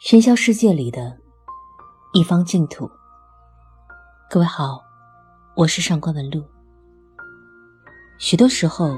喧嚣世界里的一方净土。各位好，我是上官文露。许多时候，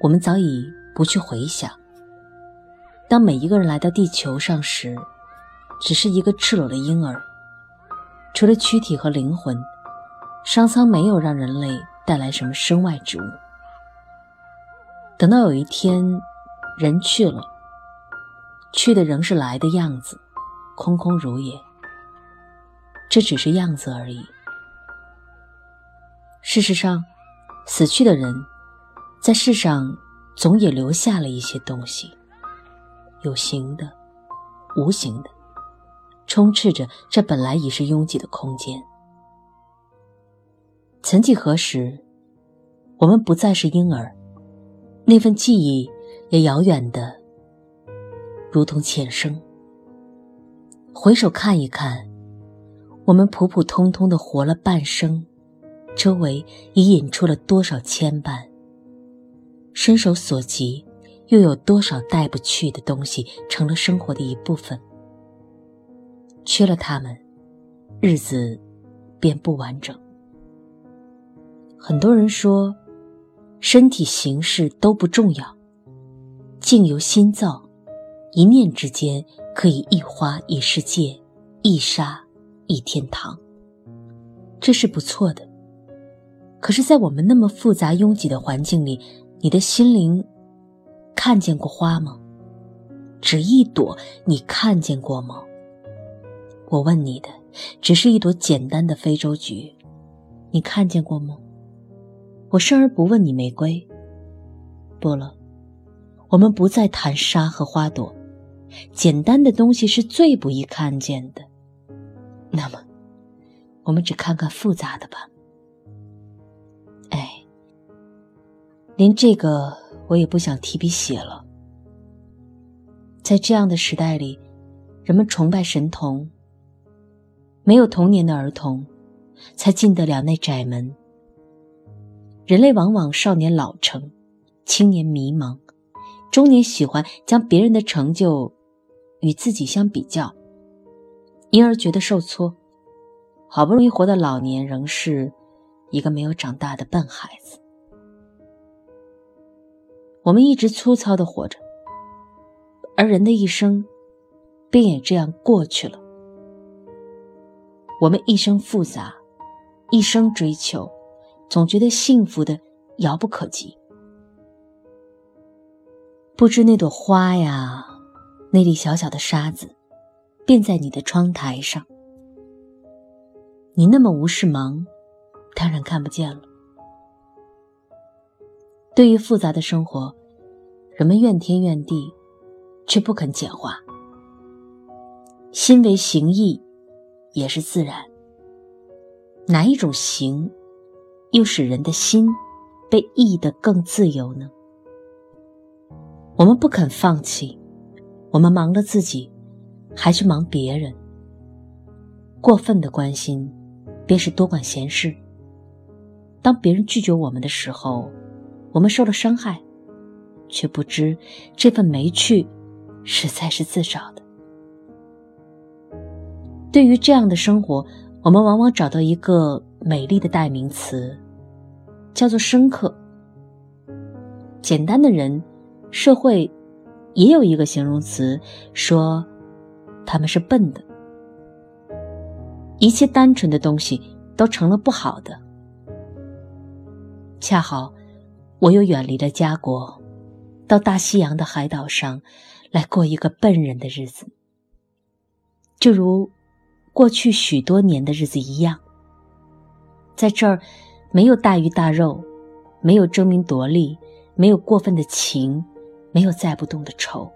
我们早已不去回想，当每一个人来到地球上时，只是一个赤裸的婴儿，除了躯体和灵魂，上苍没有让人类带来什么身外之物。等到有一天，人去了。去的仍是来的样子，空空如也。这只是样子而已。事实上，死去的人，在世上总也留下了一些东西，有形的，无形的，充斥着这本来已是拥挤的空间。曾几何时，我们不再是婴儿，那份记忆也遥远的。如同前生。回首看一看，我们普普通通的活了半生，周围已引出了多少牵绊？伸手所及，又有多少带不去的东西成了生活的一部分？缺了他们，日子便不完整。很多人说，身体形式都不重要，境由心造。一念之间，可以一花一世界，一沙一天堂。这是不错的。可是，在我们那么复杂拥挤的环境里，你的心灵看见过花吗？只一朵，你看见过吗？我问你的，只是一朵简单的非洲菊，你看见过吗？我生而不问你玫瑰。不了，我们不再谈沙和花朵。简单的东西是最不易看见的，那么，我们只看看复杂的吧。哎，连这个我也不想提笔写了。在这样的时代里，人们崇拜神童，没有童年的儿童，才进得了那窄门。人类往往少年老成，青年迷茫，中年喜欢将别人的成就。与自己相比较，因而觉得受挫。好不容易活到老年，仍是一个没有长大的笨孩子。我们一直粗糙的活着，而人的一生便也这样过去了。我们一生复杂，一生追求，总觉得幸福的遥不可及。不知那朵花呀。那粒小小的沙子，便在你的窗台上。你那么无事忙，当然看不见了。对于复杂的生活，人们怨天怨地，却不肯简化。心为形役，也是自然。哪一种形，又使人的心被役得更自由呢？我们不肯放弃。我们忙了自己，还去忙别人。过分的关心，便是多管闲事。当别人拒绝我们的时候，我们受了伤害，却不知这份没趣，实在是自找的。对于这样的生活，我们往往找到一个美丽的代名词，叫做深刻。简单的人，社会。也有一个形容词说，他们是笨的。一切单纯的东西都成了不好的。恰好，我又远离了家国，到大西洋的海岛上来过一个笨人的日子，就如过去许多年的日子一样。在这儿，没有大鱼大肉，没有争名夺利，没有过分的情。没有载不动的愁，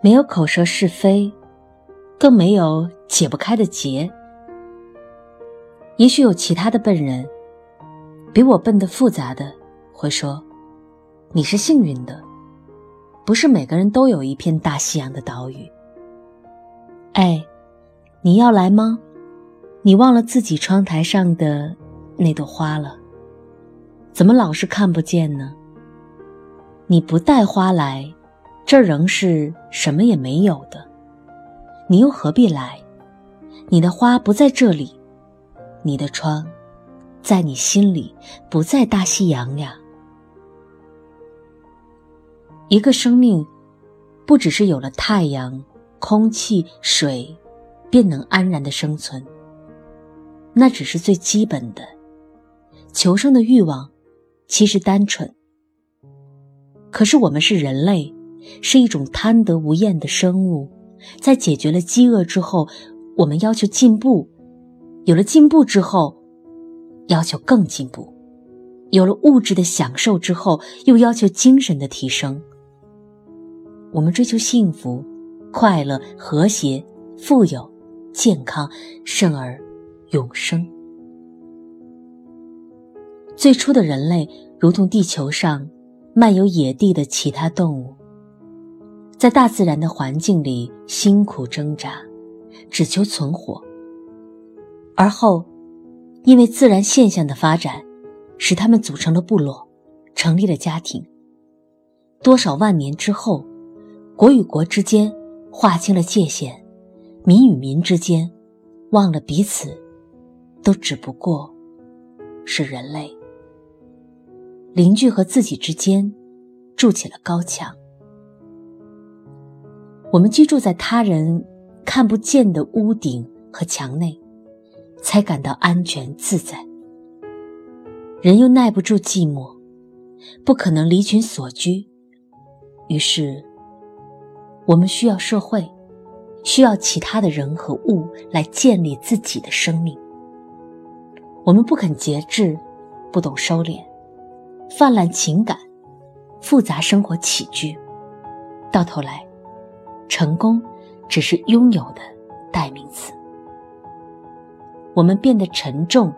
没有口舌是非，更没有解不开的结。也许有其他的笨人，比我笨的复杂的，会说：“你是幸运的，不是每个人都有一片大西洋的岛屿。”哎，你要来吗？你忘了自己窗台上的那朵花了？怎么老是看不见呢？你不带花来，这儿仍是什么也没有的。你又何必来？你的花不在这里，你的窗，在你心里，不在大西洋呀。一个生命，不只是有了太阳、空气、水，便能安然的生存。那只是最基本的，求生的欲望，其实单纯。可是我们是人类，是一种贪得无厌的生物，在解决了饥饿之后，我们要求进步；有了进步之后，要求更进步；有了物质的享受之后，又要求精神的提升。我们追求幸福、快乐、和谐、富有、健康，甚而永生。最初的人类，如同地球上。漫游野地的其他动物，在大自然的环境里辛苦挣扎，只求存活。而后，因为自然现象的发展，使他们组成了部落，成立了家庭。多少万年之后，国与国之间划清了界限，民与民之间忘了彼此，都只不过是人类。邻居和自己之间筑起了高墙，我们居住在他人看不见的屋顶和墙内，才感到安全自在。人又耐不住寂寞，不可能离群索居，于是我们需要社会，需要其他的人和物来建立自己的生命。我们不肯节制，不懂收敛。泛滥情感，复杂生活起居，到头来，成功只是拥有的代名词。我们变得沉重，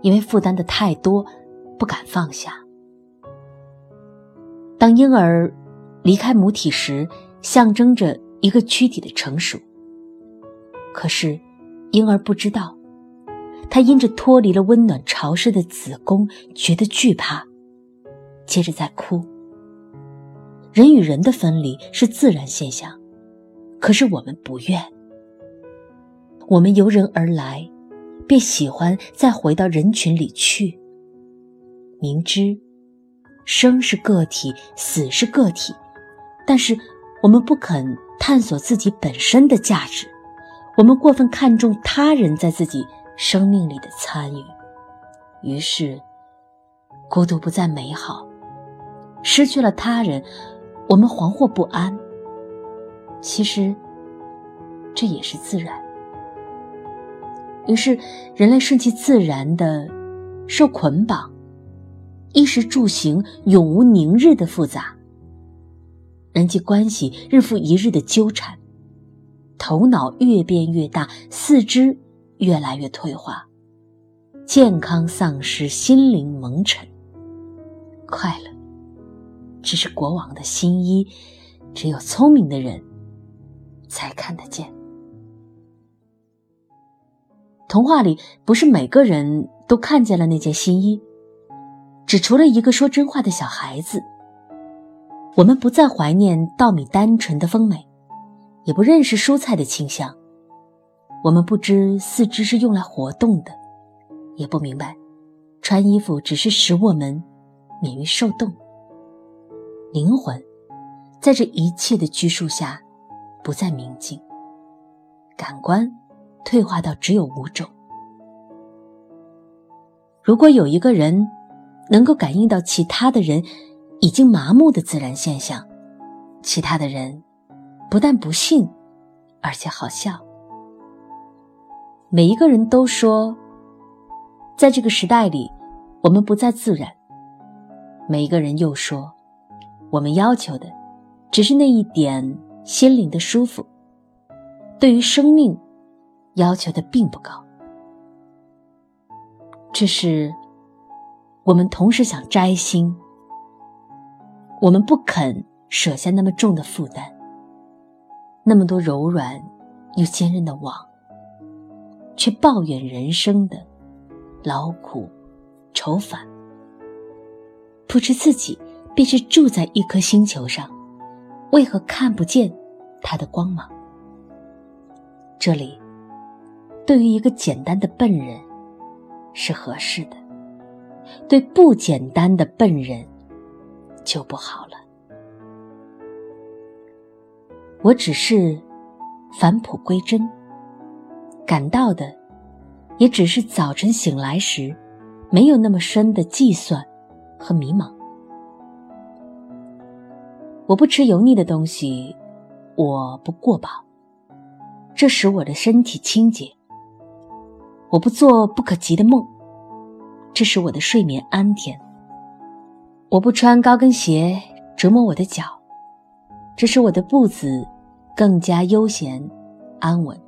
因为负担的太多，不敢放下。当婴儿离开母体时，象征着一个躯体的成熟。可是，婴儿不知道，他因着脱离了温暖潮湿的子宫，觉得惧怕。接着再哭。人与人的分离是自然现象，可是我们不愿。我们由人而来，便喜欢再回到人群里去。明知生是个体，死是个体，但是我们不肯探索自己本身的价值。我们过分看重他人在自己生命里的参与，于是孤独不再美好。失去了他人，我们惶惑不安。其实，这也是自然。于是，人类顺其自然的受捆绑，衣食住行永无宁日的复杂，人际关系日复一日的纠缠，头脑越变越大，四肢越来越退化，健康丧失，心灵蒙尘，快乐。只是国王的新衣，只有聪明的人才看得见。童话里不是每个人都看见了那件新衣，只除了一个说真话的小孩子。我们不再怀念稻米单纯的丰美，也不认识蔬菜的清香。我们不知四肢是用来活动的，也不明白穿衣服只是使我们免于受冻。灵魂，在这一切的拘束下，不再明净。感官退化到只有五种。如果有一个人能够感应到其他的人已经麻木的自然现象，其他的人不但不信，而且好笑。每一个人都说，在这个时代里，我们不再自然。每一个人又说。我们要求的，只是那一点心灵的舒服。对于生命，要求的并不高。这是我们同时想摘星，我们不肯舍下那么重的负担，那么多柔软又坚韧的网，却抱怨人生的劳苦愁烦，不知自己。便是住在一颗星球上，为何看不见它的光芒？这里，对于一个简单的笨人是合适的，对不简单的笨人就不好了。我只是返璞归真，感到的也只是早晨醒来时没有那么深的计算和迷茫。我不吃油腻的东西，我不过饱，这使我的身体清洁。我不做不可及的梦，这使我的睡眠安甜。我不穿高跟鞋折磨我的脚，这使我的步子更加悠闲安稳。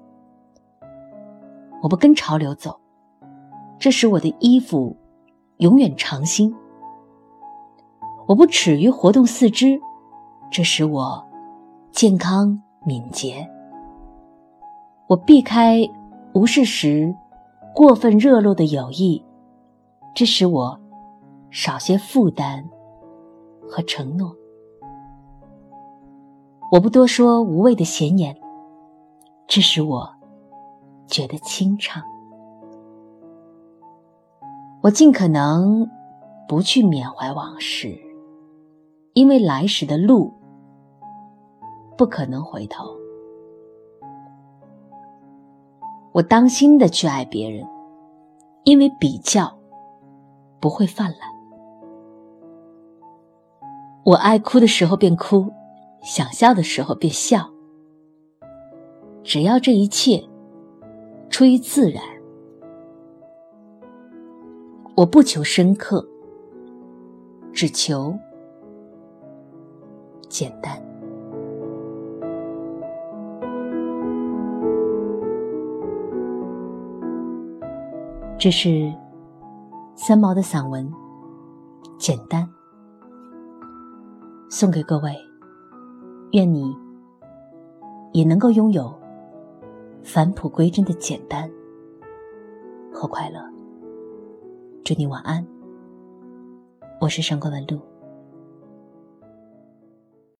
我不跟潮流走，这使我的衣服永远长新。我不耻于活动四肢。这使我健康敏捷。我避开无事时过分热络的友谊，这使我少些负担和承诺。我不多说无谓的闲言，这使我觉得清畅。我尽可能不去缅怀往事，因为来时的路。不可能回头。我当心的去爱别人，因为比较不会泛滥。我爱哭的时候便哭，想笑的时候便笑。只要这一切出于自然，我不求深刻，只求简单。这是三毛的散文，简单，送给各位。愿你也能够拥有返璞归真的简单和快乐。祝你晚安，我是上官文露。